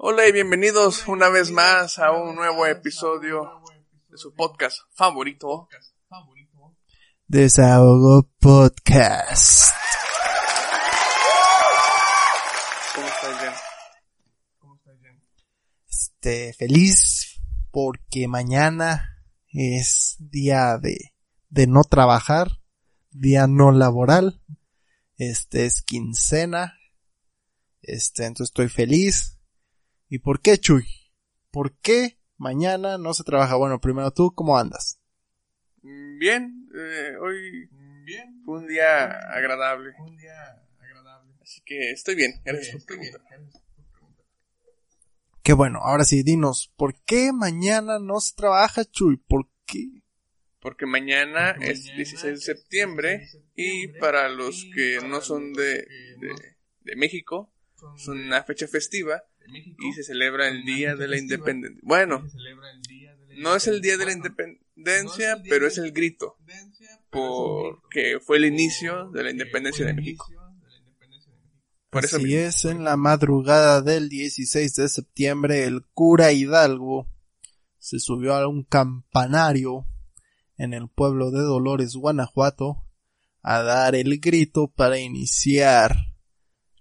Hola y bienvenidos una vez más a un nuevo episodio de su podcast favorito. Desahogo Podcast. ¿Cómo estás, Jen? Este, feliz porque mañana es día de, de no trabajar, día no laboral. Este es quincena. Este, entonces estoy feliz. ¿Y por qué, Chuy? ¿Por qué mañana no se trabaja? Bueno, primero tú, ¿cómo andas? Bien, eh, hoy fue un día agradable. Así que estoy bien, gracias por preguntar. Qué bueno, ahora sí, dinos, ¿por qué mañana no se trabaja, Chuy? ¿Por qué? Porque mañana es 16 de septiembre y para los que no son de, de, de México, es una fecha festiva y se celebra el Día de la Independencia. Bueno, no es el Día de la Independencia, pero es el grito, porque fue el inicio de la independencia de México. Por eso Así es, en la madrugada del 16 de septiembre, el cura Hidalgo se subió a un campanario en el pueblo de Dolores, Guanajuato, a dar el grito para iniciar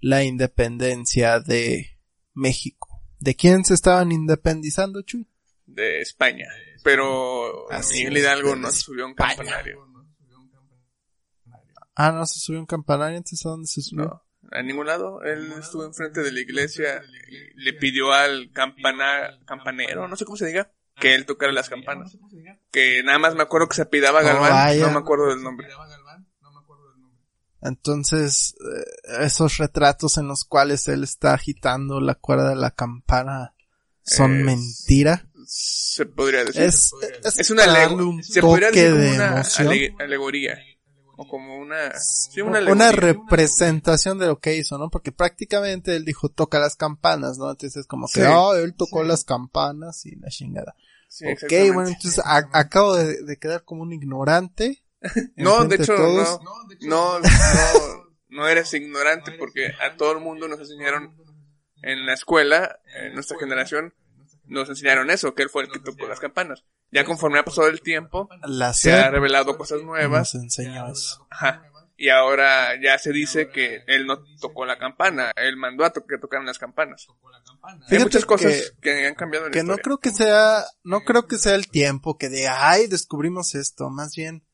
la independencia de México. ¿De quién se estaban independizando, Chuy? de España. Pero Así Miguel Hidalgo no se subió a un campanario. Ah, no se subió a un campanario, entonces ¿a dónde se subió? No, a ningún lado. Él estuvo enfrente de la iglesia y le pidió al campana, campanero, no sé cómo se diga, que él tocara las campanas. Que nada más me acuerdo que se apidaba Galván, no me acuerdo del nombre. Entonces, eh, esos retratos en los cuales él está agitando la cuerda de la campana son Es- mentira. Se podría decir. Es, Es una un se podría decir como de una emoción. ale- alegoría. O como una, sí, una una, representación de lo que hizo, ¿no? Porque prácticamente él dijo toca las campanas, ¿no? Entonces es como que, oh, él tocó las campanas y la chingada. Ok, bueno, entonces acabo de, de quedar como un ignorante. No, de hecho, no, no, no, no. eres ignorante porque a todo el mundo nos enseñaron en la escuela, en nuestra generación, nos enseñaron eso, que él fue el que tocó las campanas. Ya conforme ha pasado el tiempo, La se ha revelado cosas nos nuevas, enseñó eso. ajá, y ahora ya se dice que él no tocó la campana, él mandó a to- que tocaran las campanas. Hay Fíjate muchas cosas que- que, han cambiado en la que no creo que sea, no creo que sea el tiempo que de, ay, descubrimos esto, más bien,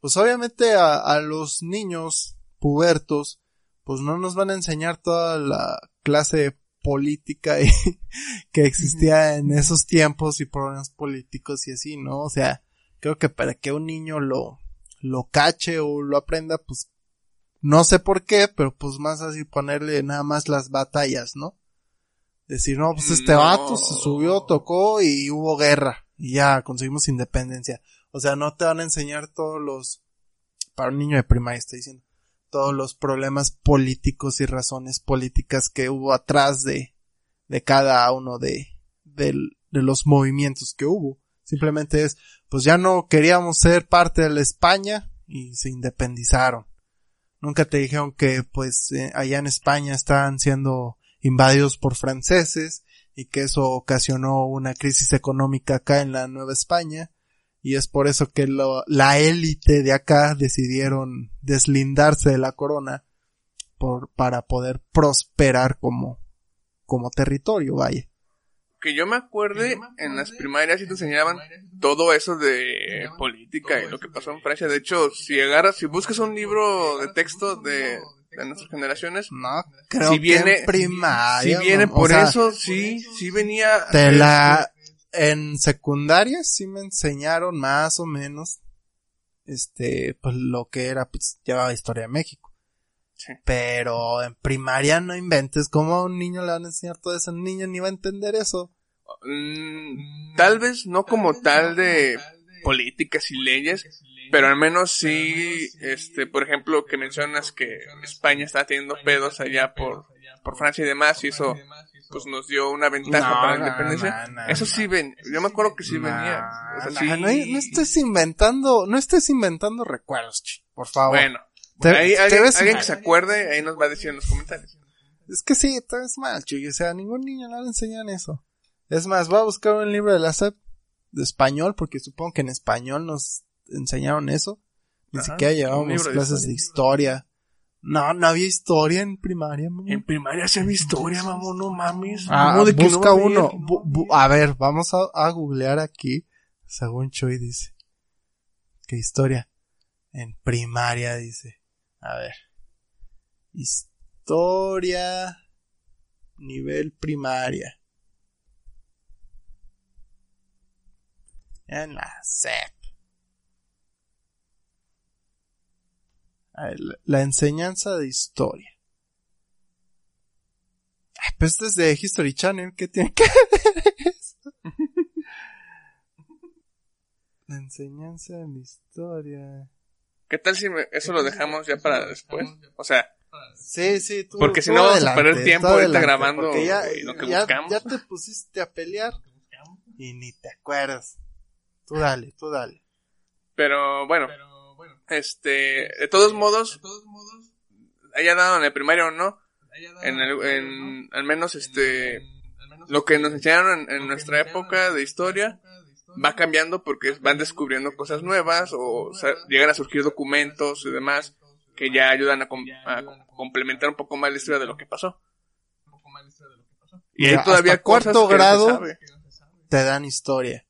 pues obviamente a, a los niños pubertos, pues no nos van a enseñar toda la clase política y- que existía en esos tiempos y problemas políticos y así, ¿no? O sea, creo que para que un niño lo, lo cache o lo aprenda, pues, no sé por qué, pero pues más así ponerle nada más las batallas, ¿no? Decir, no, pues este No. vato se subió, tocó y hubo guerra. Y ya conseguimos independencia. O sea, no te van a enseñar todos los, para un niño de primaria estoy diciendo, todos los problemas políticos y razones políticas que hubo atrás de, de cada uno de, de los movimientos que hubo. Simplemente es, pues ya no queríamos ser parte de la España y se independizaron. Nunca te dijeron que pues eh, allá en España estaban siendo invadidos por franceses y que eso ocasionó una crisis económica acá en la Nueva España y es por eso que lo- la élite de acá decidieron deslindarse de la corona por, para poder prosperar como, como territorio, vaya. Que yo me acuerde, en las primarias sí te enseñaban todo eso de política y lo que pasó en Francia. De hecho, si agarras, si buscas un libro de texto de, de nuestras generaciones, No, creo si viene, que en primaria. si viene por sea, eso, sí, sí venía. Te la, en secundaria sí me enseñaron más o menos, este, pues lo que era, pues, llevaba historia de México. Sí. Pero en primaria no inventes. ¿Cómo a un niño le van a enseñar todo eso? Un niño ni va a entender eso. Mm, tal vez no como tal de políticas y leyes, pero al menos sí, este, por ejemplo, que mencionas que España está teniendo pedos allá por, por Francia y demás, y eso pues nos dio una ventaja No, para la no, independencia. no, no, eso no. sí ven, yo me acuerdo que sí No, venía. O sea, no, sí- no, no estés inventando, no estés inventando recuerdos, chi, por favor. Bueno, Te- ahí te alguien, ves alguien que se acuerde, ahí nos va a decir en los comentarios. Es que sí, te ves mal, chi. O sea, a ningún niño le enseñan eso. Es más, voy a buscar un libro de la SEP de español, porque supongo que en español nos enseñaron eso. Ni Ajá, siquiera llevábamos clases de historia. No, no había historia en primaria, mamá. En primaria se ve historia, mamón, no mames. Ah, ¿Cómo de que no busca a uno. Bu- bu- a ver, vamos a, a googlear aquí. Según Choi dice. ¿Qué historia? En primaria dice. A ver. Historia. Nivel primaria. En la SEP. A ver, la- enseñanza de historia. Ay, pues esto es de History Channel, ¿qué tiene que ver eso? La enseñanza de la historia. ¿Qué tal si me- eso lo dejamos ya para después? O sea, Sí, sí, tú. Porque si no vamos a perder tiempo ahorita grabando ya, lo que ya- buscamos. ya te pusiste a pelear y ni te acuerdas. Tú dale, tú dale. pero bueno, este, de todos modos, haya dado en el primario o no, en el, en, al menos este, lo que nos enseñaron en, en nuestra época de historia va cambiando porque van descubriendo cosas nuevas o, llegan a surgir documentos y demás que ya ayudan a, com- a complementar un poco más la historia de lo que pasó. Y hay todavía hasta cosas cuarto que no se grado sabe. te dan historia.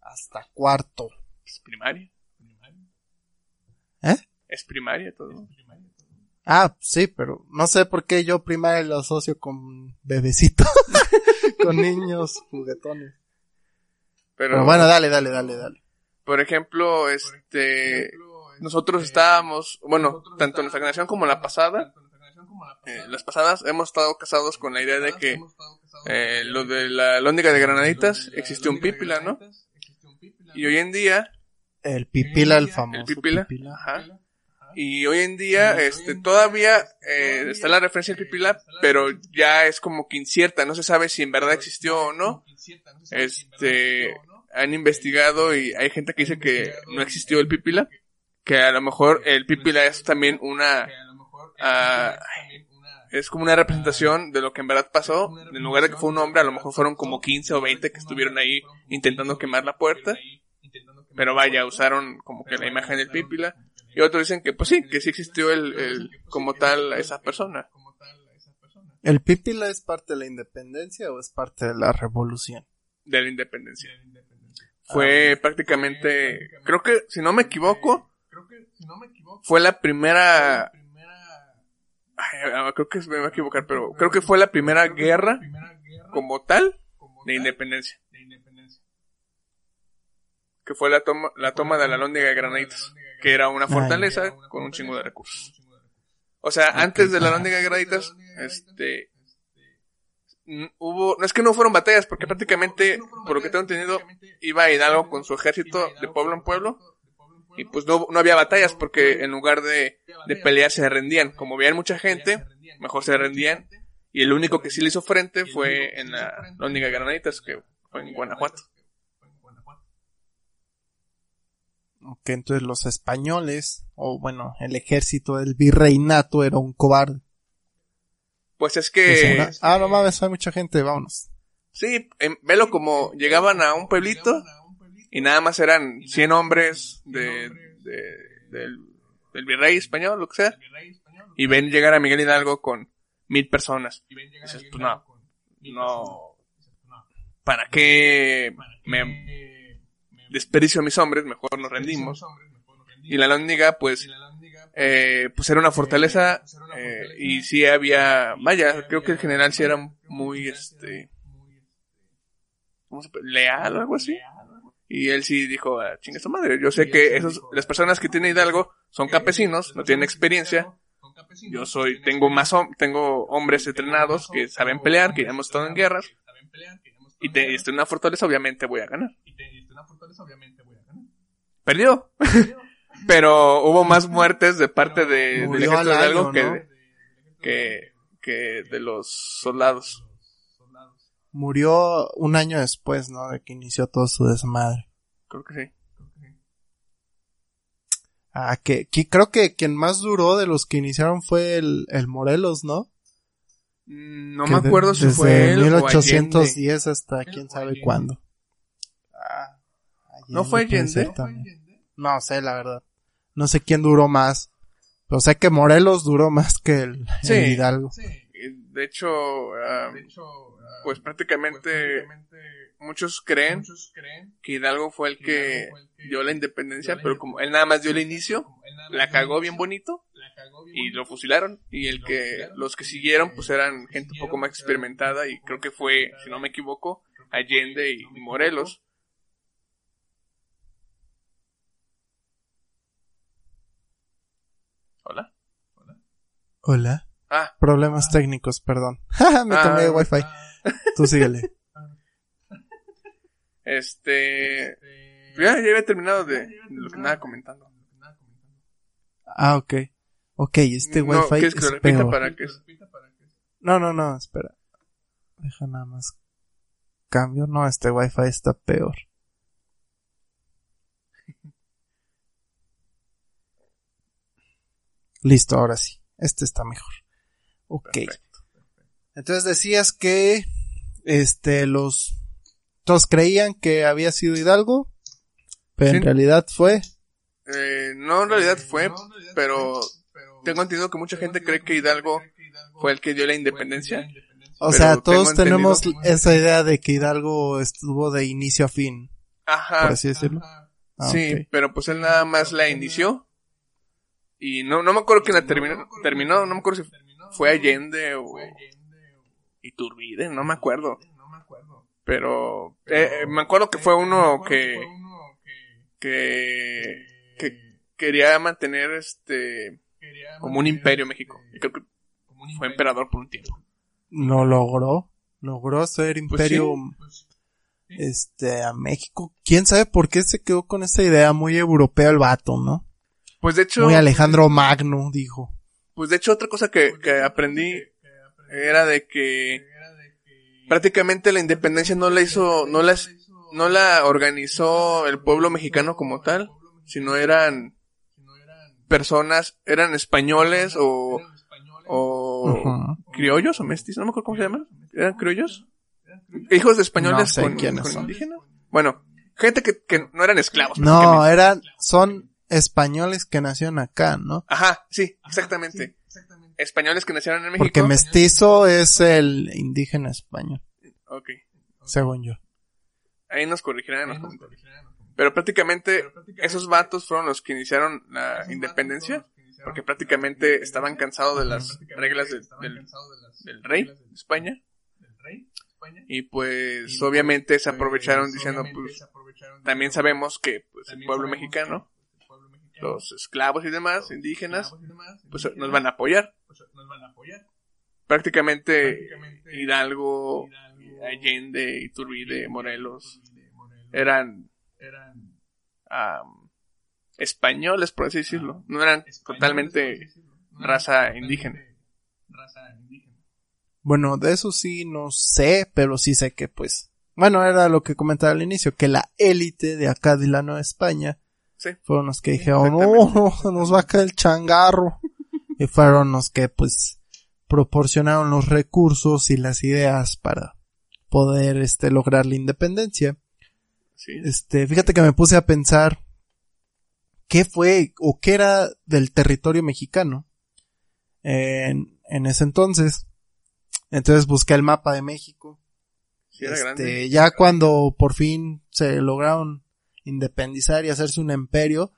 Hasta cuarto. Es primaria. Es primaria todo. Ah, sí, pero no sé por qué yo primaria lo asocio con bebecito. con niños juguetones. Pero, Pero bueno, dale, dale, dale, dale. por ejemplo, este, nosotros estábamos, bueno, tanto en nuestra generación como la pasada, eh, las pasadas hemos estado casados con la idea de que eh, lo de la lóndiga de granaditas existió un pípila, ¿no? Y hoy en día, El pipila, el famoso. el pípila, pipila. ajá, y hoy en día, este, todavía eh, está la referencia al pipila, pero ya es como que incierta, no se sabe si en verdad existió o no. Este, han investigado y hay gente que dice que no existió el pipila, que a lo mejor el pipila es también una, ah, es como una representación de lo que en verdad pasó. En lugar de que fue un hombre, a lo mejor fueron como 15 o 20 que estuvieron ahí intentando quemar la puerta. Pero vaya, usaron como que la imagen del pípila. Y otros dicen que pues sí, que sí existió el, el como tal esa persona. ¿El pipila es parte de la independencia o es parte de la revolución? de la independencia. Fue prácticamente, creo que, si no me equivoco, fue la primera, ay, ah, creo que me voy a equivocar, pero creo que fue la primera guerra como tal de independencia. Que fue la toma, la toma de la Lóndiga de Granaditas, que era una fortaleza con un chingo de recursos. O sea, antes de la Lóndiga de Granaditas, este, hubo, no es que no fueron batallas, porque prácticamente, por lo que tengo entendido, iba Hidalgo con su ejército de pueblo en pueblo, y pues no, no había batallas, porque en lugar de, de pelear se rendían. Como veían mucha gente, mejor se rendían, y el único que sí le hizo frente fue en la Lóndiga de Granaditas, que fue en Guanajuato. Que entonces los españoles, o bueno, el ejército del virreinato era un cobarde. Pues es Que se- ah, no mames, hay mucha gente, vámonos. sí, em, velo como llegaban a un pueblito, y nada más eran 100 hombres de, de- del, del virrey español, lo que sea, y ven llegar a Miguel Hidalgo con mil personas. Y dices, pues no, no, ¿para qué me desperdicio a mis hombres? Mejor nos rendimos. Y la Lóndiga, pues, eh, pues era una fortaleza, eh, y sí había, vaya, creo que el general sí era muy, este, ¿cómo se leal o algo así. Y él sí dijo, ah, chinga su madre, yo sé que esos, las personas que tienen Hidalgo son campesinos, no tienen experiencia, yo soy, tengo más, tengo hombres entrenados que saben pelear, que ya hemos estado en guerras, y, te, estoy en una fortaleza, obviamente voy a ganar. Perdió. Pero hubo más muertes de parte de, del ejército de algo que, que, que de los soldados. Murió un año después, ¿no? De que inició todo su desmadre. Creo que sí. Ah, que, que creo que quien más duró de los que iniciaron fue el, el Morelos, ¿no? Mm, no me acuerdo si fue él 1810 hasta quién sabe cuándo. Ah, ¿No fue Allende? No sé, la verdad. No sé quién duró más. Pero sé que Morelos duró más que el, Hidalgo. Sí. De hecho, ah, pues prácticamente muchos creen que Hidalgo fue el que dio la independencia, pero como él nada más dio el inicio, la cagó bien bonito y lo fusilaron y el que los que siguieron pues eran gente un poco más experimentada y creo que fue, si no me equivoco, Allende y Morelos. Hola. Hola. Ah. Problemas técnicos, perdón. me tomé ah, wifi. Tú síguele. Este. Ya, ya había terminado de, lo que estaba comentando. Ah, ok. Ok, este wifi ¿quieres que lo repita para que... No, no, no, espera. Deja nada más. Cambio. No, este wifi está peor. Listo, ahora sí. Este está mejor. Ok. Entonces decías que este los todos creían que había sido Hidalgo, pero en realidad fue. Eh, no, en realidad fue, pero tengo entendido que mucha gente cree que Hidalgo fue el que dio la independencia. O sea, todos tenemos esa idea de que Hidalgo estuvo de inicio a fin. Ajá. Por así decirlo. Ah, sí, pero pues él nada más la inició. Y no, no me acuerdo quién la terminó, terminó, no me acuerdo si fue Allende o Iturbide, no me acuerdo. Pero eh, me acuerdo que fue uno que que que quería mantener este como un imperio México. Y creo que fue emperador por un tiempo. No logró, logró ser pues imperio pues este a México. ¿Quién sabe por qué se quedó con esa idea muy europea el vato, no? Pues de hecho muy Alejandro Magno dijo. Pues de hecho otra cosa que, que aprendí era de que prácticamente la independencia no la hizo, no la, no la organizó el pueblo mexicano como tal, sino eran personas, eran españoles o, o criollos o mestizos, no me acuerdo cómo se llama, eran criollos, hijos de españoles con, indígenas. Bueno, gente que, que no eran esclavos. No, eran, son españoles que nacieron acá, ¿no? Ajá, sí, exactamente españoles que nacieron en México. Porque mestizo es el indígena español. Ok. Según yo. Ahí nos corregirán en los Pero prácticamente esos vatos fueron los que iniciaron la independencia. Porque prácticamente estaban cansados de las reglas del, rey de España. Y pues obviamente se aprovecharon diciendo pues también sabemos que pues el pueblo mexicano los esclavos y demás, indígenas, pues nos van a apoyar. Prácticamente, Hidalgo, Allende, Iturbide, Morelos, eran, españoles, por así decirlo. No eran totalmente raza indígena. Bueno, de eso sí no sé, pero sí sé que pues, bueno, era lo que comentaba al inicio, que la élite de acá de la Nueva España fueron los que dijeron, no, nos va a caer el changarro. y fueron los que pues proporcionaron los recursos y las ideas para poder este lograr la independencia. Este, fíjate que me puse a pensar qué fue o qué era del territorio mexicano en, en ese entonces. Entonces busqué el mapa de México. este, ya cuando por fin se lograron independizar y hacerse un imperio,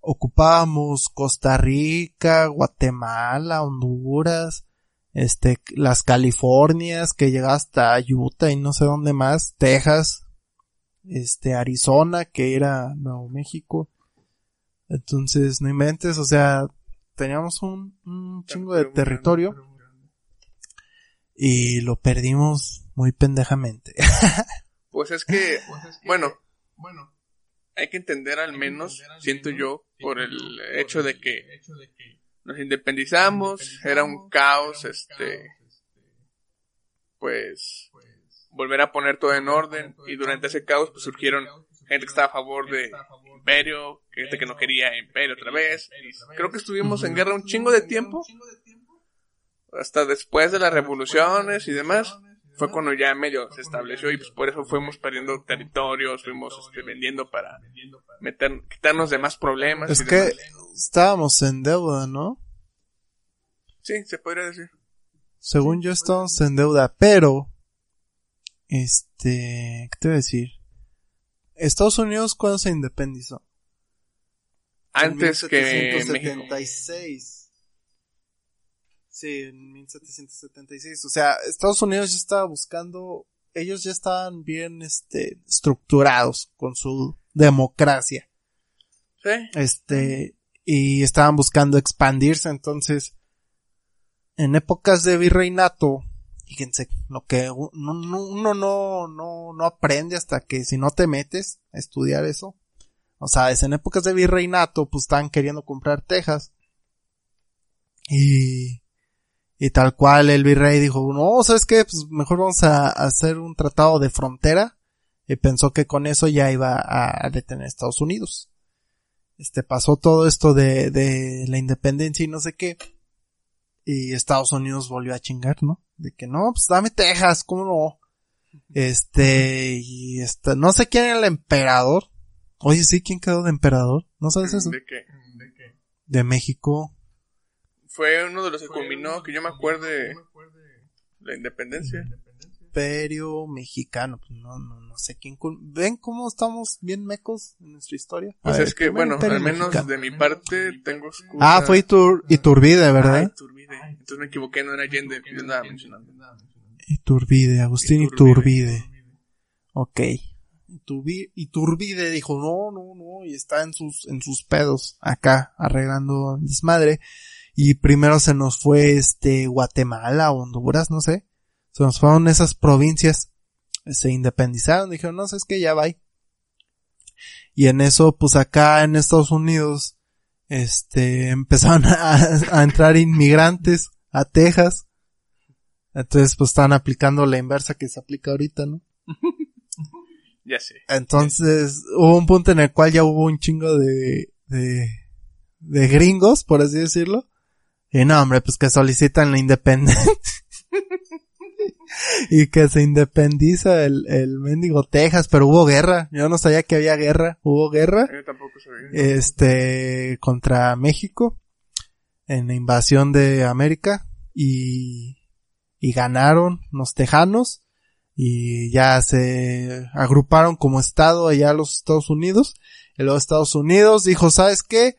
ocupábamos Costa Rica, Guatemala, Honduras, este, las Californias, que llega hasta Utah y no sé dónde más, Texas, este, Arizona, que era Nuevo México. Entonces, no inventes, o sea, teníamos un, un chingo de territorio y lo perdimos muy pendejamente. Pues es que, bueno, hay que entender al menos, siento yo, por el hecho de que nos independizamos, era un caos, este, pues, volver a poner todo en orden, y durante ese caos, pues surgieron gente que estaba a favor de imperio, gente que no quería imperio otra vez, creo que estuvimos en guerra un chingo de tiempo, hasta después de las revoluciones y demás, fue cuando ya medio se estableció y pues por eso fuimos perdiendo territorios, fuimos este, vendiendo para meter, quitarnos de más problemas. es y que demás. estábamos en deuda, ¿no? Sí, se podría decir. Según yo estábamos en deuda, pero, este, ¿qué te voy a decir? Estados Unidos, ¿cuándo se independizó? Antes En que México. 1776. Sí, en 1776. O sea, Estados Unidos ya estaba buscando, ellos ya estaban bien, este, estructurados con su democracia. Sí, Este, y estaban buscando expandirse, entonces, en épocas de virreinato, fíjense, lo que uno, no- uno no, no, no aprende hasta que si no te metes a estudiar eso. O sea, es en épocas de virreinato, pues estaban queriendo comprar Texas. Y, y tal cual el virrey dijo, no, ¿sabes qué? Pues mejor vamos a, hacer un tratado de frontera. Y pensó que con eso ya iba a, detener a Estados Unidos. Este pasó todo esto de, de la independencia y no sé qué. Y Estados Unidos volvió a chingar, ¿no? De que no, pues dame Texas, ¿cómo no? Este, y este, no sé quién era el emperador. Oye, sí, ¿quién quedó de emperador? ¿No sabes eso? de que De México. Fue uno de los que culminó, que yo me acuerde, la independencia. Imperio mexicano. Pues no, no, no sé quién. cul- ¿Ven cómo estamos bien mecos en nuestra historia? Pues ver, es que, bueno, al menos mexicano. de mi parte tengo excusa. Ah, fue Itur Iturbide, Ah, ¿verdad? Iturbide. Entonces me equivoqué, no era Allende, yo andaba mencionando. Iturbide, Agustín Iturbide. Iturbide. Ok. Iturbi- Iturbide dijo, no, no, no, y está en sus, en sus pedos, acá, arreglando el desmadre. Y primero se nos fue este Guatemala, Honduras, no sé. Se nos fueron esas provincias. Se independizaron, dijeron, no sé, es que ya va. Y en eso, pues acá en Estados Unidos, este, empezaron a, a entrar inmigrantes a Texas. Entonces, pues están aplicando la inversa que se aplica ahorita, ¿no? Ya sé. Entonces, hubo un punto en el cual ya hubo un chingo de, de, de gringos, por así decirlo. Y no, hombre, pues que solicitan la independencia. y que se independiza el, el mendigo Texas, pero hubo guerra. Yo no sabía que había guerra. Hubo guerra, Yo tampoco sabía. este, contra México. En la invasión de América. Y, y ganaron los tejanos y ya se agruparon como estado allá a los Estados Unidos. Y luego Estados Unidos dijo, ¿sabes qué?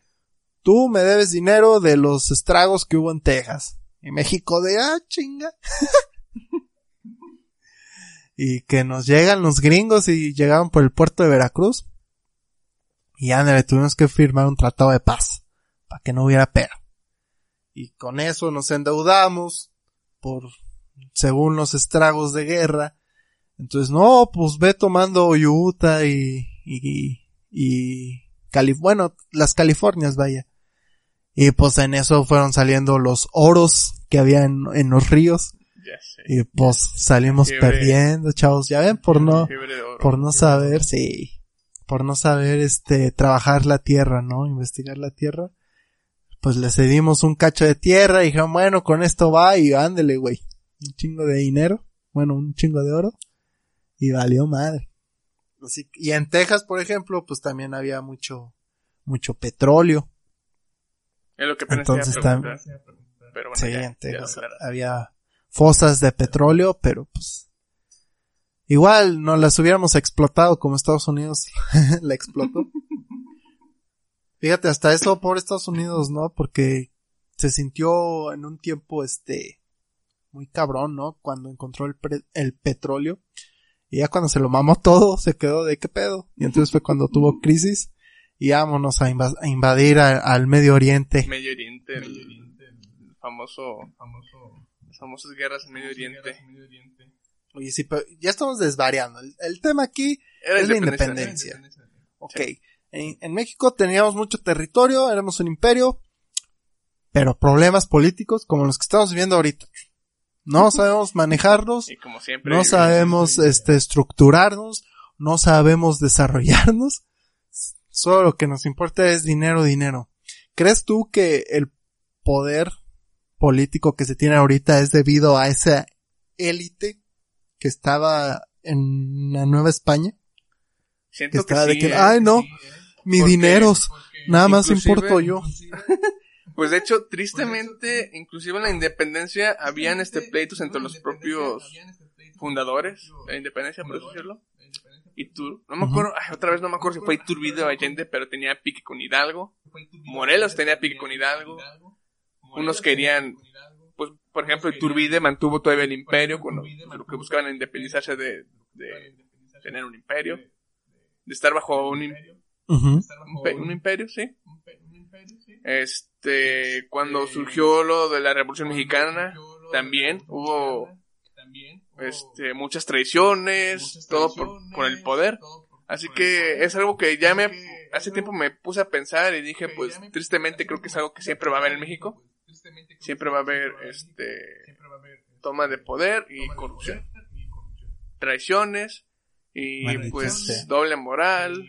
Tú me debes dinero de los estragos que hubo en Texas. Y México de, ah, chinga. y que nos llegan los gringos y llegaron por el puerto de Veracruz. Y ya le tuvimos que firmar un tratado de paz. Para que no hubiera pero. Y con eso nos endeudamos por, según los estragos de guerra. Entonces, no, pues ve tomando Utah y, y, y, Cali bueno, las Californias, vaya. Y pues en eso fueron saliendo los oros que había en, en los ríos. Y pues salimos perdiendo, chavos. Ya ven, por no, por no saber, sí. Por no saber, este, trabajar la tierra, ¿no? Investigar la tierra. Pues le cedimos un cacho de tierra y dijeron, bueno, con esto va y ándele, güey. Un chingo de dinero. Bueno, un chingo de oro. Y valió madre. Así, y en Texas, por ejemplo, pues también había mucho, mucho petróleo. Es lo que Entonces, preguntar. Pero bueno, Sí, ya, en ya Texas lo aclaras. había fosas de petróleo, pero pues igual no las hubiéramos explotado como Estados Unidos la explotó. Fíjate, hasta eso por Estados Unidos, ¿no? Porque se sintió en un tiempo este muy cabrón, ¿no? Cuando encontró el, pre- el petróleo. Y ya cuando se lo mamó todo, se quedó de qué pedo. Y entonces fue cuando tuvo crisis. Y vámonos a, a invadir a- al Medio Oriente. Medio Oriente, el, el famoso, famoso, las famosas guerras en Medio Oriente. Oye, sí, pero ya estamos desvariando. El, el tema aquí Era es la independencia. independencia. Ok. En, en México teníamos mucho territorio, éramos un imperio, pero problemas políticos como los que estamos viviendo ahorita. No sabemos manejarlos, Y como siempre. no sabemos este estructurarnos, no sabemos desarrollarnos. Solo lo que nos importa es dinero, dinero. ¿Crees tú que el poder político que se tiene ahorita es debido a esa élite que estaba en la Nueva España? Siento que estaba sí, de que, ¿eh? ay no, mi Porque- dineros, nada más importo yo. Pues de hecho, tristemente, inclusive en la independencia habían este pleitos entre los propios fundadores de la independencia, por así decirlo. Itur, no me acuerdo, ay, otra vez no me acuerdo si fue Iturbide o Allende, pero tenía pique con Hidalgo. Morelos tenía pique con Hidalgo. Unos querían, pues, por ejemplo, Iturbide mantuvo todavía el imperio cuando lo que buscaban independizarse de, de tener un imperio, de estar bajo un, imperio, sí. Este, cuando surgió lo de la Revolución Mexicana, también hubo este, muchas traiciones, todo por, por el poder. Así que es algo que ya me, hace tiempo me puse a pensar y dije, pues, tristemente creo que es algo que siempre va a haber en México. Siempre va a haber, este, toma de poder y corrupción. Traiciones y, pues, doble moral.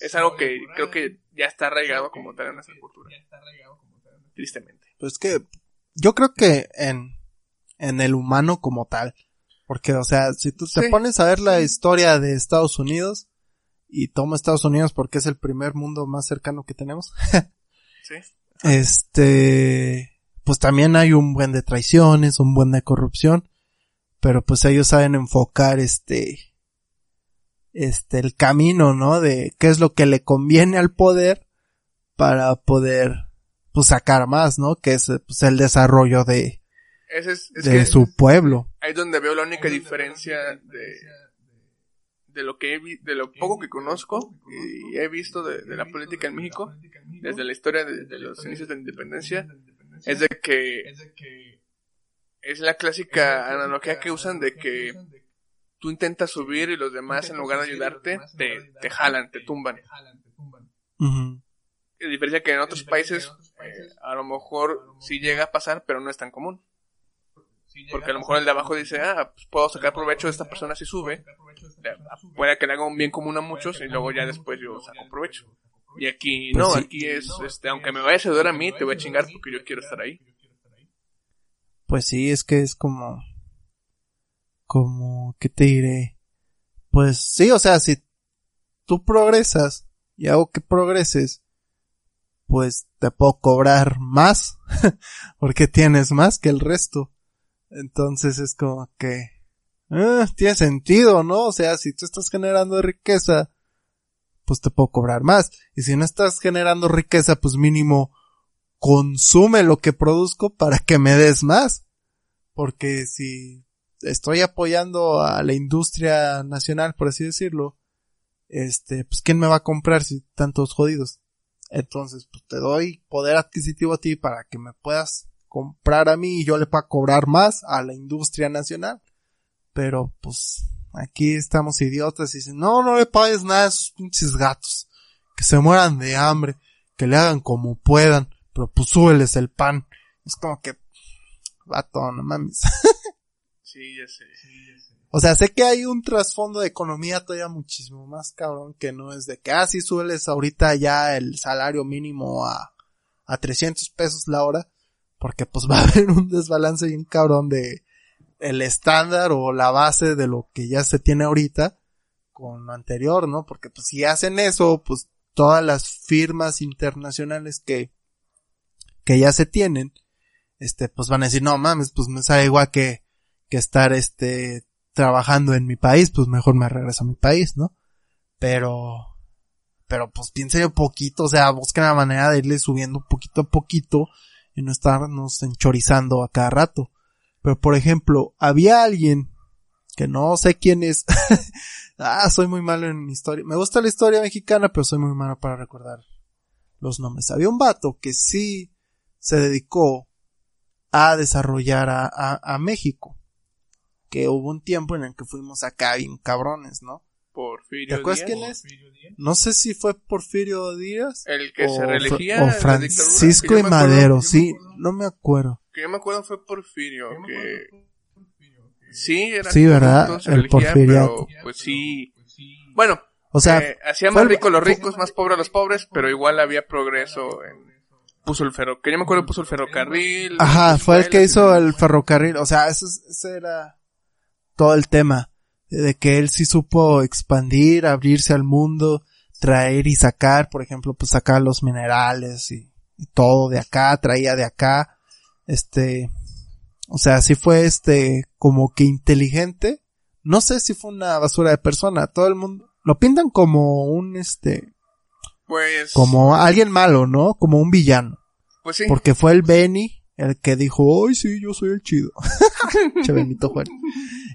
Es algo que creo que ya está arraigado como tal en nuestra cultura. Tristemente. Pues que yo creo que en, en el humano como tal. Porque, o sea, si tú te Sí. pones a ver la historia de Estados Unidos y toma Estados Unidos porque es el primer mundo más cercano que tenemos, Sí. este, pues también hay un buen de traiciones, un buen de corrupción, pero pues ellos saben enfocar este, este, el camino, ¿no? De qué es lo que le conviene al poder para poder, pues sacar más, ¿no? Que es pues, el desarrollo de, Ese es, es de que su pueblo. ahí es donde veo la única diferencia de, de lo que he vi- de lo poco que conozco y he visto de, de la política en México desde la historia de, de los inicios de la independencia es de que es la clásica analogía que usan de que tú intentas subir y los demás en lugar de ayudarte te, te jalan, te tumban. Ujú. A diferencia que en otros países eh, a lo mejor sí llega a pasar, pero no es tan común. Porque a lo mejor el de abajo dice, ah, pues puedo sacar provecho de esta persona si sube. Puede que le haga un bien común a muchos y luego ya después yo saco provecho. Y aquí Pues no, sí. aquí es, este, aunque me vayas a ayudar a mí, te voy a chingar porque yo quiero estar ahí. Pues sí, es que es como, como, ¿qué te diré? Pues sí, o sea, si tú progresas y hago que progreses, pues te puedo cobrar más, porque tienes más que el resto. Entonces es como que, ah, tiene sentido, ¿no? O sea, si tú estás generando riqueza, pues te puedo cobrar más. Y si no estás generando riqueza, pues mínimo consume lo que produzco para que me des más. Porque si estoy apoyando a la industria nacional, por así decirlo, este, pues quién me va a comprar si tantos jodidos. Entonces, pues te doy poder adquisitivo a ti para que me puedas comprar a mí y yo le pueda cobrar más a la industria nacional. Pero pues aquí estamos idiotas y dicen, no, no le pagues nada a esos pinches gatos. Que se mueran de hambre, que le hagan como puedan, pero pues súbeles el pan. Es como que, vato, no mames. Sí, ya sé. O sea, sé que hay un trasfondo de economía todavía muchísimo más cabrón que no es de que, ah, sí sueles ahorita ya el salario mínimo a, a 300 pesos la hora, porque pues va a haber un desbalance bien cabrón de el estándar o la base de lo que ya se tiene ahorita con lo anterior, ¿no? Porque pues si hacen eso, pues todas las firmas internacionales que, que ya se tienen, este, pues van a decir, no mames, pues me sale igual que, que estar este, trabajando en mi país, pues mejor me regreso a mi país, ¿no? Pero, pero pues piensen un poquito, o sea, busquen la manera de irle subiendo poquito a poquito y no estarnos enchorizando a cada rato. Pero por ejemplo, había alguien que no sé quién es, Ah, soy muy malo en historia. Me gusta la historia mexicana, pero soy muy malo para recordar los nombres. Había un vato que sí se dedicó a desarrollar a, a, a México. Que hubo un tiempo en el que fuimos acá bien cabrones, ¿no? Porfirio ¿Te acuerdas Díaz. quién es? No sé si fue Porfirio Díaz. El que se o reelegía Fra- en o dictadura, Francisco y acuerdo- Madero, sí, acuerdo- no me acuerdo. Que yo me acuerdo fue Porfirio, que... Sí, era Sí, ¿verdad? se El reelegía, porfiriato. pero, pues sí... Bueno, O sea, eh, hacía más ricos los ricos, más pobres los pobres, pero igual había progreso en... Puso el ferro... Que yo me acuerdo puso el ferrocarril. Ajá, fue el que hizo el ferrocarril, o sea, ese, es- ese era todo el tema, de que él sí supo expandir, abrirse al mundo, traer y sacar, por ejemplo, pues sacar los minerales y, y todo de acá, traía de acá, este, o sea, sí fue este, como que inteligente, no sé si fue una basura de persona, todo el mundo, lo pintan como un este, Pues... como alguien malo, ¿no? Como un villano. Pues sí. Porque fue el Benny el que dijo, ay sí, yo soy el chido. che Benito Juárez.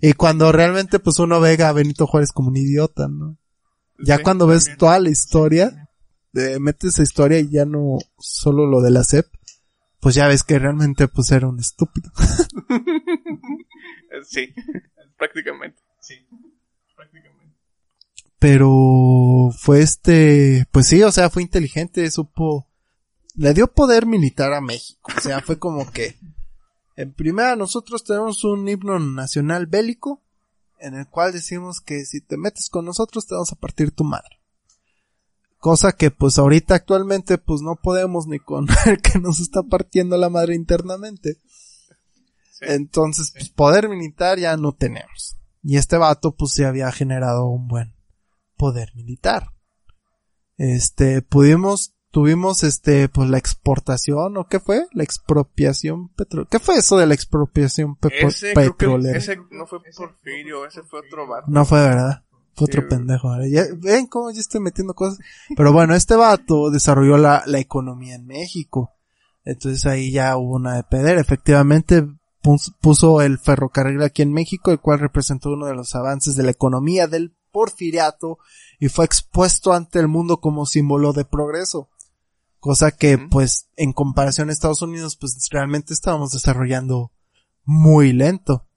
Y cuando realmente pues uno ve a Benito Juárez como un idiota, ¿no? Ya Sí, cuando ves también. toda la historia, eh, metes esa historia y ya no solo lo de la CEP, pues ya ves que realmente pues era un estúpido. Sí, prácticamente. Sí, prácticamente. Pero fue este, pues sí, o sea, fue inteligente, supo, le dio poder militar a México. O sea, fue como que, en primera nosotros tenemos un himno nacional bélico, en el cual decimos que si te metes con nosotros te vamos a partir tu madre. Cosa que pues ahorita actualmente pues no podemos ni con el que nos está partiendo la madre internamente. Sí. Entonces, pues poder militar ya no tenemos. Y este vato pues se había generado un buen poder militar. Este, pudimos, tuvimos este, pues la exportación, ¿o qué fue? La expropiación petrolera. ¿Qué fue eso de la expropiación pe- Ese, petrolera? ese no fue Porfirio, ese fue otro vato. No fue verdad. Fue Sí, otro güey. pendejo. Ya- ven cómo yo estoy metiendo cosas. Pero bueno, este vato desarrolló la, la economía en México. Entonces ahí ya hubo una de peder. Efectivamente pus- puso el ferrocarril aquí en México, el cual representó uno de los avances de la economía del porfiriato y fue expuesto ante el mundo como símbolo de progreso. Cosa que pues en comparación a Estados Unidos pues realmente estábamos desarrollando muy lento.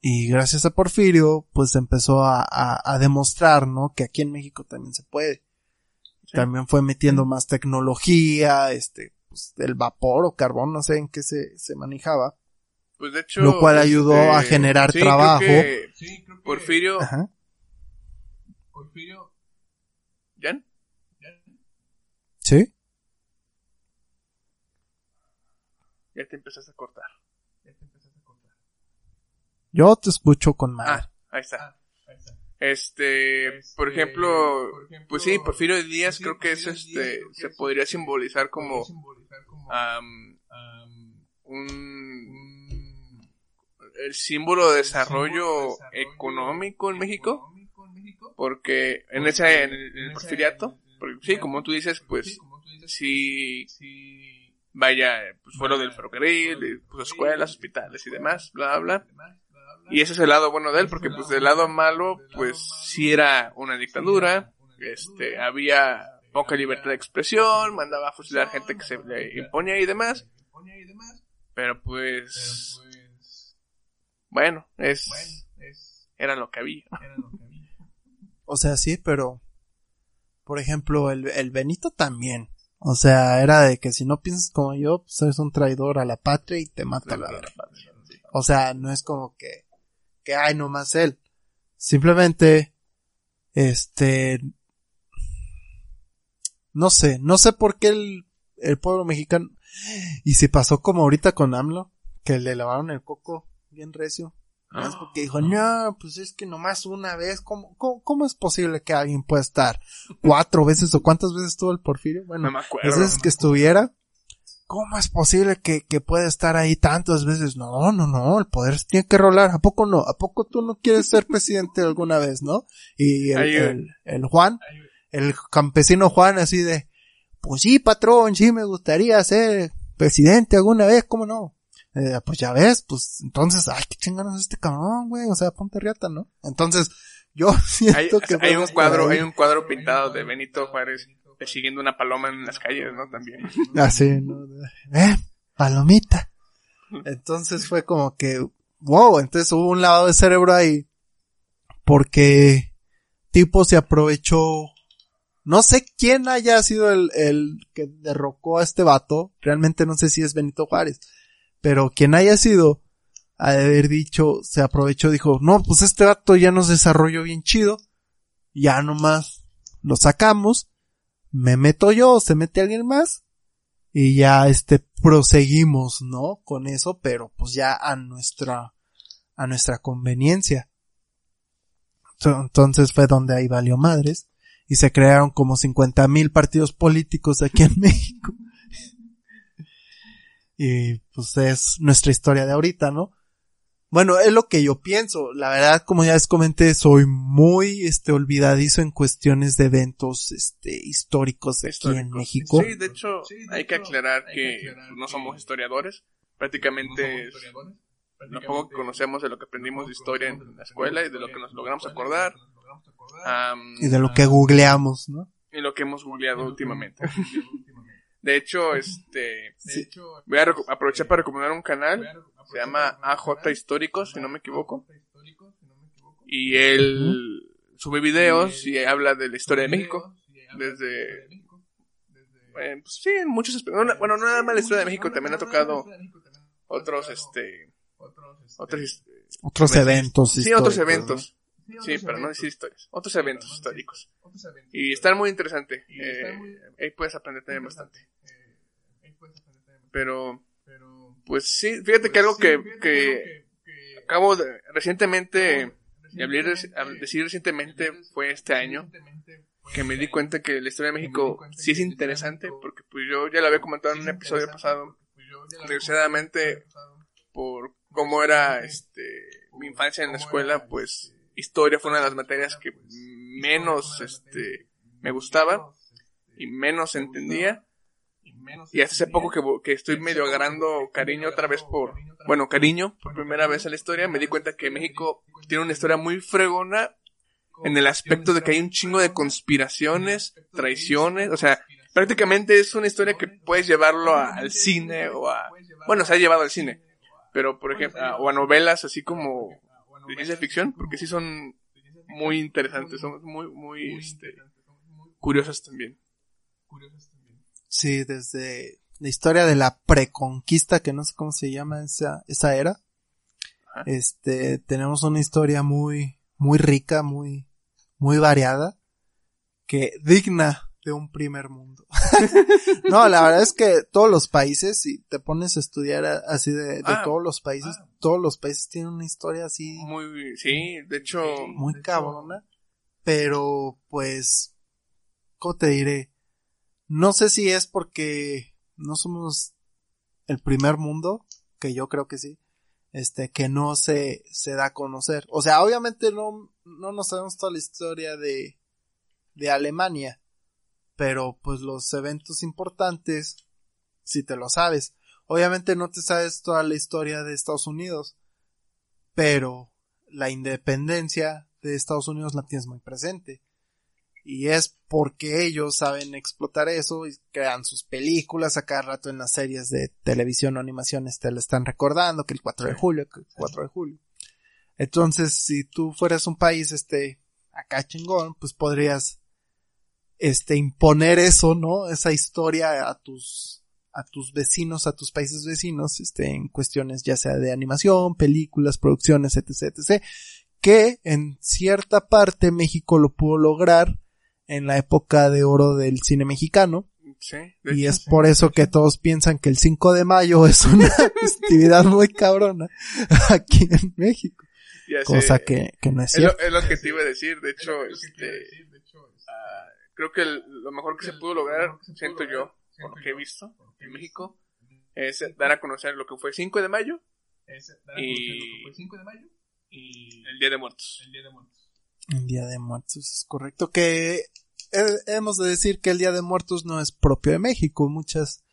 Y gracias a Porfirio, pues empezó a, a, a demostrar, ¿no? Que aquí en México también se puede. Sí. También fue metiendo más tecnología, este, pues, el vapor o carbón, no sé en qué se, se manejaba. Pues de hecho. Lo cual ayudó este, a generar sí, creo trabajo. que Porfirio. Ajá. Porfirio. ¿Jan? ¿Sí? Ya te empezaste a cortar. Yo te escucho con madre. Ah, ahí está. Este, por ejemplo, pues sí, Porfirio Díaz creo que es este, se podría simbolizar como am, un el símbolo de desarrollo económico en México, porque en ese en el, en el porfiriato, porque sí, como tú dices, pues sí vaya, pues fue lo del ferrocarril, de, pues, escuelas, hospitales y demás, bla bla. Y ese es el lado bueno de él, porque pues del lado malo, pues sí era una dictadura, este, había poca libertad de expresión, mandaba a fusilar gente que se le imponía y demás, pero pues, bueno, es, era lo que había. O sea, sí, pero, por ejemplo, el, el Benito también. O sea, era de que si no piensas como yo, pues eres un traidor a la patria y te mata la verga. O sea, no es como que, que hay nomás él. Simplemente, este, no sé, no sé por qué el, el pueblo mexicano, y se pasó como ahorita con AMLO, que le lavaron el coco bien recio. Nomás porque dijo, no, pues es que nomás una vez, ¿cómo, cómo, cómo es posible que alguien pueda estar cuatro veces o cuántas veces estuvo el Porfirio? Bueno, No me acuerdo. las veces que estuviera, ¿cómo es posible que, que pueda estar ahí tantas veces? No, no, no, el poder se tiene que rolar. ¿A poco no? ¿A poco tú no quieres ser presidente alguna vez, no? Y el, el, el Juan, el campesino Juan así de, pues sí, patrón, sí me gustaría ser presidente alguna vez, ¿cómo no? Eh, pues ya ves, pues entonces, ay, qué chinganos es este cabrón, güey, o sea, ponte riata, ¿no? Entonces, Yo Hay, siento que hay un cuadro, hay un cuadro pintado de Benito Juárez persiguiendo una paloma en las calles, ¿no? También. Así, ¿no? Eh, palomita. Entonces fue como que, wow, entonces hubo un lavado de cerebro ahí. Porque tipo se aprovechó, no sé quién haya sido el, el que derrocó a este vato, realmente no sé si es Benito Juárez, pero quien haya sido, ha de haber dicho, se aprovechó, dijo, no, pues este vato ya nos desarrolló bien chido, ya nomás lo sacamos, me meto yo, se mete alguien más, y ya este proseguimos, ¿no? Con eso, pero pues ya a nuestra, a nuestra conveniencia. Ento- Entonces fue donde ahí valió madres y se crearon como 50 mil partidos políticos aquí en México. Y pues es nuestra historia de ahorita, ¿no? Bueno, es lo que yo pienso. La verdad, como ya les comenté, soy muy, este, olvidadizo en cuestiones de eventos, este, históricos de aquí en. México. Sí, de hecho, hay que aclarar que no somos historiadores. Prácticamente lo poco que conocemos de lo que aprendimos de historia en la escuela y de lo que nos logramos acordar. Y de lo que googleamos, ¿no? y lo que hemos googleado últimamente. De hecho, este, Sí. voy a aprovechar para recomendar un canal. Se llama AJ Históricos, si no me equivoco. Y él sube videos y habla de la historia de México. Desde, eh, pues sí, en muchos aspectos. No, bueno, no nada más la historia de México, también ha tocado otros, este, otros, his- Otros eventos sí, otros eventos. Sí, pero no decir historias. Otros eventos históricos. Y están muy interesantes. Eh, ahí puedes aprender también bastante. Pero, pues sí, fíjate que algo que, que acabo de, recientemente, de hablar decir recientemente fue este año, que me di cuenta que la historia de México sí es interesante, porque pues yo ya lo había comentado en un episodio pasado, desgraciadamente por cómo era este mi infancia en la escuela, pues historia fue una de las materias que menos este me gustaba y menos entendía. Y hace poco que, que estoy medio agarrando cariño otra vez por, bueno, cariño por primera vez a la historia, me di cuenta que México tiene una historia muy fregona en el aspecto de que hay un chingo de conspiraciones, traiciones, o sea, prácticamente es una historia que puedes llevarlo al cine o a, bueno, se ha llevado al cine, pero por ejemplo, o a novelas así como de ciencia ficción, porque sí son muy interesantes, son muy, muy, este, curiosas también. Sí, desde la historia de la preconquista, que no sé cómo se llama esa, esa era. Ajá. Este, tenemos una historia muy, muy rica, muy, muy variada, que digna de un primer mundo. no, la verdad es que todos los países, si te pones a estudiar así de, de Ah, todos los países, todos los países tienen una historia así Muy, sí, de hecho, muy cabrona, pero pues, ¿cómo te diré? No sé si es porque no somos el primer mundo, que yo creo que sí, este, que no se, se da a conocer. O sea, obviamente no, no nos sabemos toda la historia de, de Alemania, pero pues los eventos importantes, si te lo sabes. Obviamente no te sabes toda la historia de Estados Unidos, pero la independencia de Estados Unidos la tienes muy presente. Y es porque ellos saben explotar eso y crean sus películas a cada rato en las series de televisión o animaciones te lo están recordando que el 4 de julio, que el 4 de julio. Entonces, si tú fueras un país, este, acá chingón, pues podrías, este, imponer eso, ¿no? Esa historia a tus, a tus vecinos, a tus países vecinos, este, en cuestiones ya sea de animación, películas, producciones, etc, etc, que en cierta parte México lo pudo lograr en la época de oro del cine mexicano, sí, de y hecho, es por eso que todos piensan que el 5 de mayo es una festividad muy cabrona aquí en México, sé. cosa que, que no es Es lo, cierto. es lo que te iba a decir, de hecho, este, creo que el- lo mejor que se pudo lograr, siento yo, por lo que he visto en México, es dar a conocer lo que fue 5 de mayo y, y el Día de Muertos. El Día de Muertos, es correcto. Que eh, hemos de decir que el Día de Muertos no es propio de México. Muchas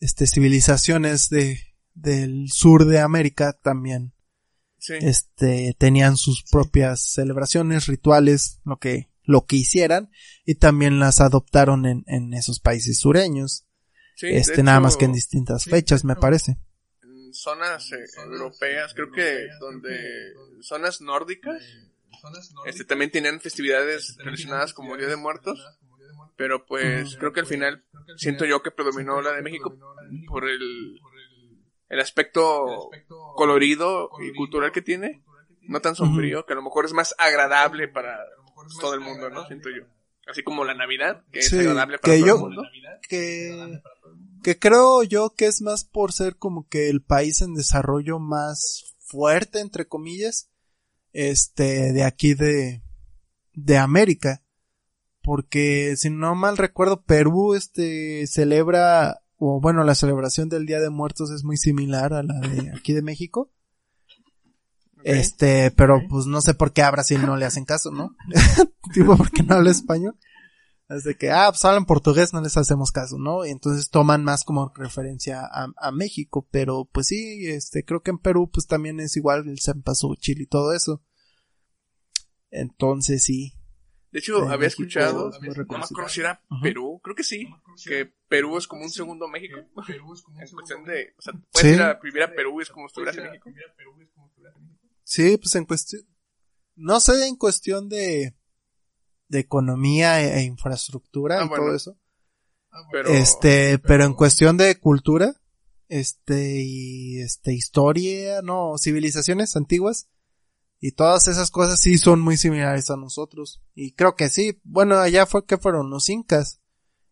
este, civilizaciones de, del sur de América también Sí. este tenían sus propias celebraciones, rituales, lo que lo que hicieran y también las adoptaron en, en esos países sureños. Sí, este nada más que en distintas fechas, me parece. en zonas eh, europeas, creo que donde zonas nórdicas, este también tenían festividades relacionadas como Día de Muertos, pero pues creo que al final siento yo que predominó la de México por el el aspecto colorido y cultural que tiene, no tan sombrío, que a lo mejor es más agradable para todo el mundo, ¿no? Siento yo. Así como la Navidad, que es agradable para que todo yo- el mundo. Que, que creo yo que es más por ser como que el país en desarrollo más fuerte, entre comillas, este, de aquí de, de América. Porque si no mal recuerdo, Perú, este, celebra, o bueno, la celebración del Día de Muertos es muy similar a la de aquí de México. Este, pero pues no sé por qué a Brasil no le hacen caso, ¿no? tipo, porque no habla español. Es de que, ah, pues hablan portugués, no les hacemos caso, ¿no? Y entonces toman más como referencia a, a México, pero pues sí, este, creo que en Perú pues también es igual el cempasúchil y todo eso. Entonces sí. De hecho, de había México escuchado, es no me acuerdo si era Ujú. Perú, creo que sí, que Perú es como un segundo México. En cuestión de, o sea, puedes Sí. ir a vivir a Perú y es como si estuvieras en México. Sí, pues en cuestión, no sé, en cuestión de, de economía e, e infraestructura Ah, y bueno. todo eso. Pero, este, pero en cuestión de cultura, este, y este, historia, no, civilizaciones antiguas, y todas esas cosas sí son muy similares a nosotros. Y creo que sí, bueno, allá fue que fueron los incas,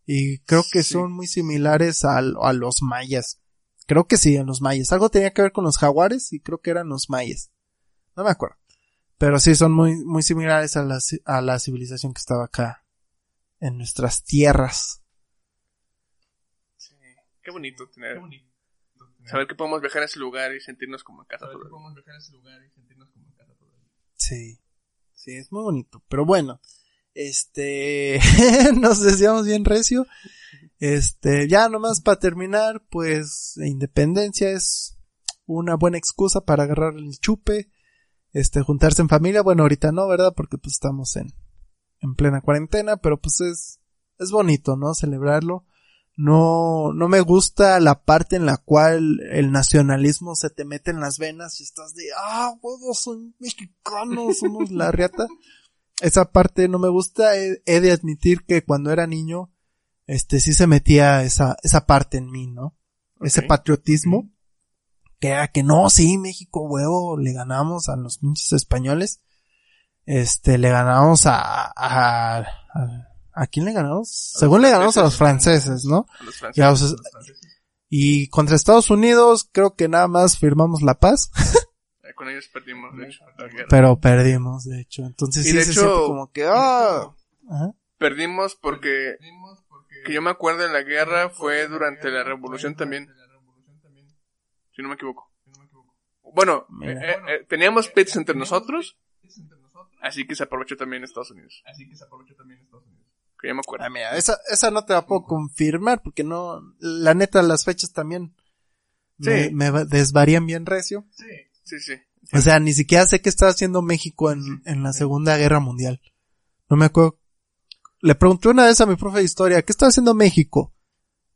y creo que Sí. son muy similares al- a, los mayas. Creo que sí, a los mayas. Algo tenía que ver con los jaguares, y creo que eran los mayas. No me acuerdo. Pero sí son muy, muy similares a la, a la civilización que estaba acá, en nuestras tierras. sí, qué bonito tener, saber que podemos viajar a ese lugar y sentirnos como en casa. todo el día. Sí, sí, es muy bonito. Pero bueno, este, nos decíamos bien recio. Este, ya nomás para terminar, pues, la independencia es una buena excusa para agarrar el chupe, este, juntarse en familia. Bueno, ahorita no, ¿verdad? Porque pues estamos en, en plena cuarentena, pero pues es, es bonito, ¿no? Celebrarlo. No, no me gusta la parte en la cual el nacionalismo se te mete en las venas y estás de, ah, huevos, soy mexicano, somos la riata. Esa parte no me gusta, he, he de admitir que cuando era niño, este, sí se metía esa, esa parte en mí, ¿no? Ese patriotismo, que era que no, sí, México, huevo, le ganamos a los pinches españoles. Este, le ganamos a, a, a, ¿a quién le ganamos? Según le ganamos a los franceses, ¿no? A los Y, a franceses. los- y contra Estados Unidos creo que nada más firmamos la paz, Con ellos perdimos, de hecho, pero perdimos, de hecho. Entonces Y sí de se hecho- como que, ah. Perdimos porque, que yo me acuerdo en la guerra fue durante la revolución también, si no me equivoco. Bueno, eh, eh, teníamos pits entre nosotros, así que se aprovechó también Estados Unidos. Que yo me acuerdo. Ah, mira, esa, esa no te la puedo confirmar porque no, la neta las fechas también me, Sí. me va- desvarían bien recio. Sí, sí. O sea, ni siquiera sé qué estaba haciendo México en, en la Segunda Guerra Mundial. No me acuerdo. Le pregunté una vez a mi profe de historia, ¿qué estaba haciendo México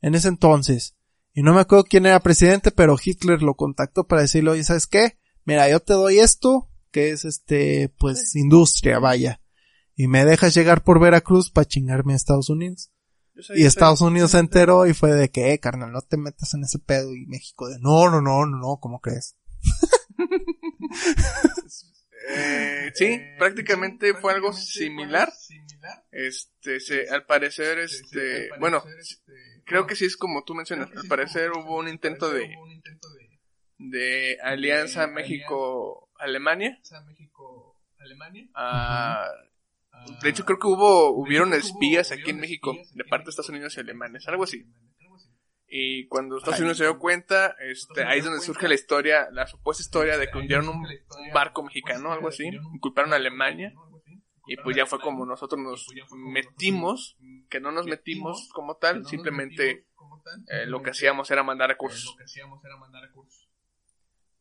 en ese entonces? Y no me acuerdo quién era presidente, pero Hitler lo contactó para decirle, oye, ¿sabes qué? Mira, yo te doy esto, que es este, pues, industria, vaya. Y me dejas llegar por Veracruz para chingarme a Estados Unidos. Y Estados Unidos se enteró y fue de que, eh, carnal, no te metas en ese pedo. Y México de, no, no, no, no, no, ¿cómo crees? Eh, sí, prácticamente fue algo similar. Este, se, al parecer, este, bueno, creo que sí es como tú mencionas. Al parecer hubo un intento de, de alianza México-Alemania. Ah, de hecho, creo que hubo, hubieron espías aquí en México de parte de Estados Unidos y alemanes, algo así. Y cuando Estados Unidos se dio cuenta, este, ahí es donde surge la historia, la supuesta historia de que hundieron un, un barco mexicano, algo así, y culparon a Alemania. Y pues ya fue como nosotros nos metimos, que no nos metimos como tal, simplemente eh, lo que hacíamos era mandar recursos.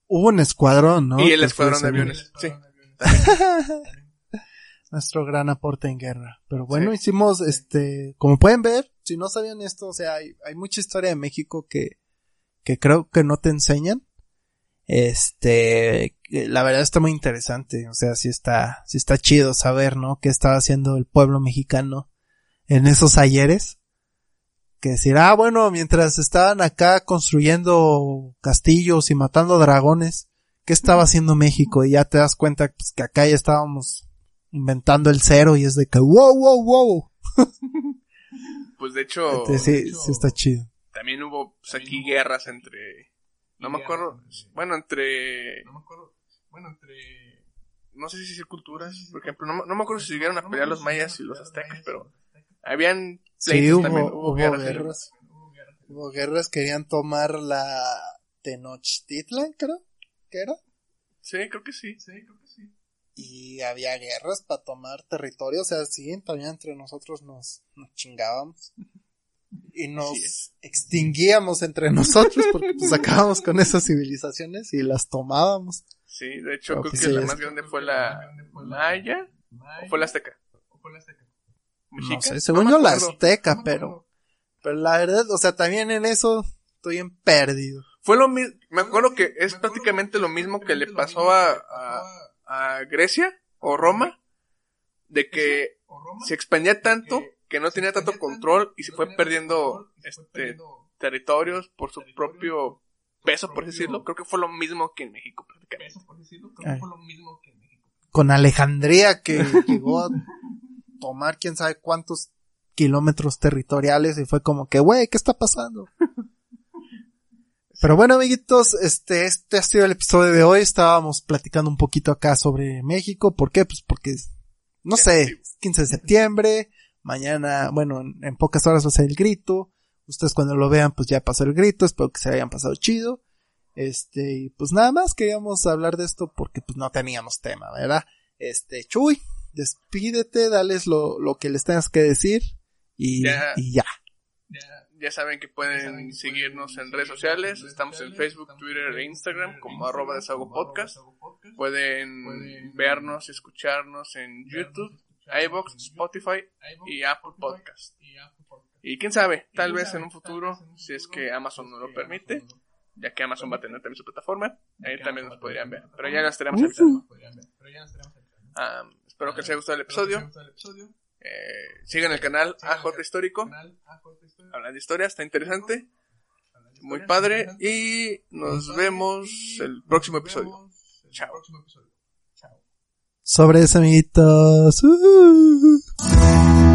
Hubo un escuadrón, ¿no? y el escuadrón de aviones. Sí. Nuestro gran aporte en guerra. Pero bueno, Sí. hicimos, este, como pueden ver, si no sabían esto, o sea, hay, hay mucha historia de México que, que creo que no te enseñan. Este, la verdad está muy interesante, o sea, sí está, sí está chido saber, ¿no? Qué estaba haciendo el pueblo mexicano en esos ayeres. Que decir, ah, bueno, mientras estaban acá construyendo castillos y matando dragones, ¿qué estaba haciendo México? Y ya te das cuenta pues, que acá ya estábamos inventando el cero y es de que, wow, wow, wow. Pues de hecho, Este, sí, sí está chido. también hubo pues, aquí guerras entre. No me acuerdo. Bueno, entre. No me acuerdo. Bueno, entre. No sé si son culturas. Por ejemplo, no, me- no me acuerdo si llegaron a pelear los mayas y los aztecas, pero. Habían. Sí, hubo, también, hubo guerras. guerras. Hubo guerras, querían tomar la Tenochtitlan, creo que era. Sí, creo que sí. Sí, creo que sí. Y había guerras para tomar territorio, o sea, sí, también entre nosotros nos, nos chingábamos. Y nos extinguíamos entre nosotros porque pues acabamos con esas civilizaciones y las tomábamos. Sí, de hecho, creo pues que la más grande fue la Maya. ¿O fue la Azteca? No sé, según yo la azteca, pero, pero la verdad, o sea, también en eso estoy en perdido. Fue lo mismo. Me acuerdo que es prácticamente lo mismo que le pasó a, a Grecia o Roma. De que se expandía tanto que no tenía tanto control y se fue perdiendo este territorios por su propio peso, por decirlo. Creo que fue lo mismo que en México, prácticamente. Con Alejandría que llegó a tomar quién sabe cuántos kilómetros territoriales y fue como que, güey, ¿qué está pasando? Pero bueno, amiguitos, este, este ha sido el episodio de hoy. Estábamos platicando un poquito acá sobre México. ¿Por qué? Pues porque, no sé, 15 de septiembre. Mañana, bueno, en, en pocas horas va a ser el grito. Ustedes cuando lo vean, pues ya pasó el grito. Espero que se hayan pasado chido. Este, y pues nada más queríamos hablar de esto porque pues no teníamos tema, ¿verdad? Este, Chuy, despídete, dales lo, lo que les tengas que decir y Ya. y ya. Ya saben que pueden seguirnos en redes sociales. Estamos en Facebook, Twitter e Instagram como arroba desahogo podcast. Pueden vernos, escucharnos en YouTube, iBox, Spotify y Apple Podcast. Y quién sabe, tal vez en un futuro, si es que Amazon no lo permite, ya que Amazon va a tener también su plataforma, ahí también nos podrían ver. Pero ya nos estaremos avisando. Ah, espero que les haya gustado el episodio. Eh, sigan el canal AJ Histórico. Hablan de historia, está interesante. Muy padre. Y nos vemos el próximo episodio. Chao. Sobre eso, amiguitos. Uh.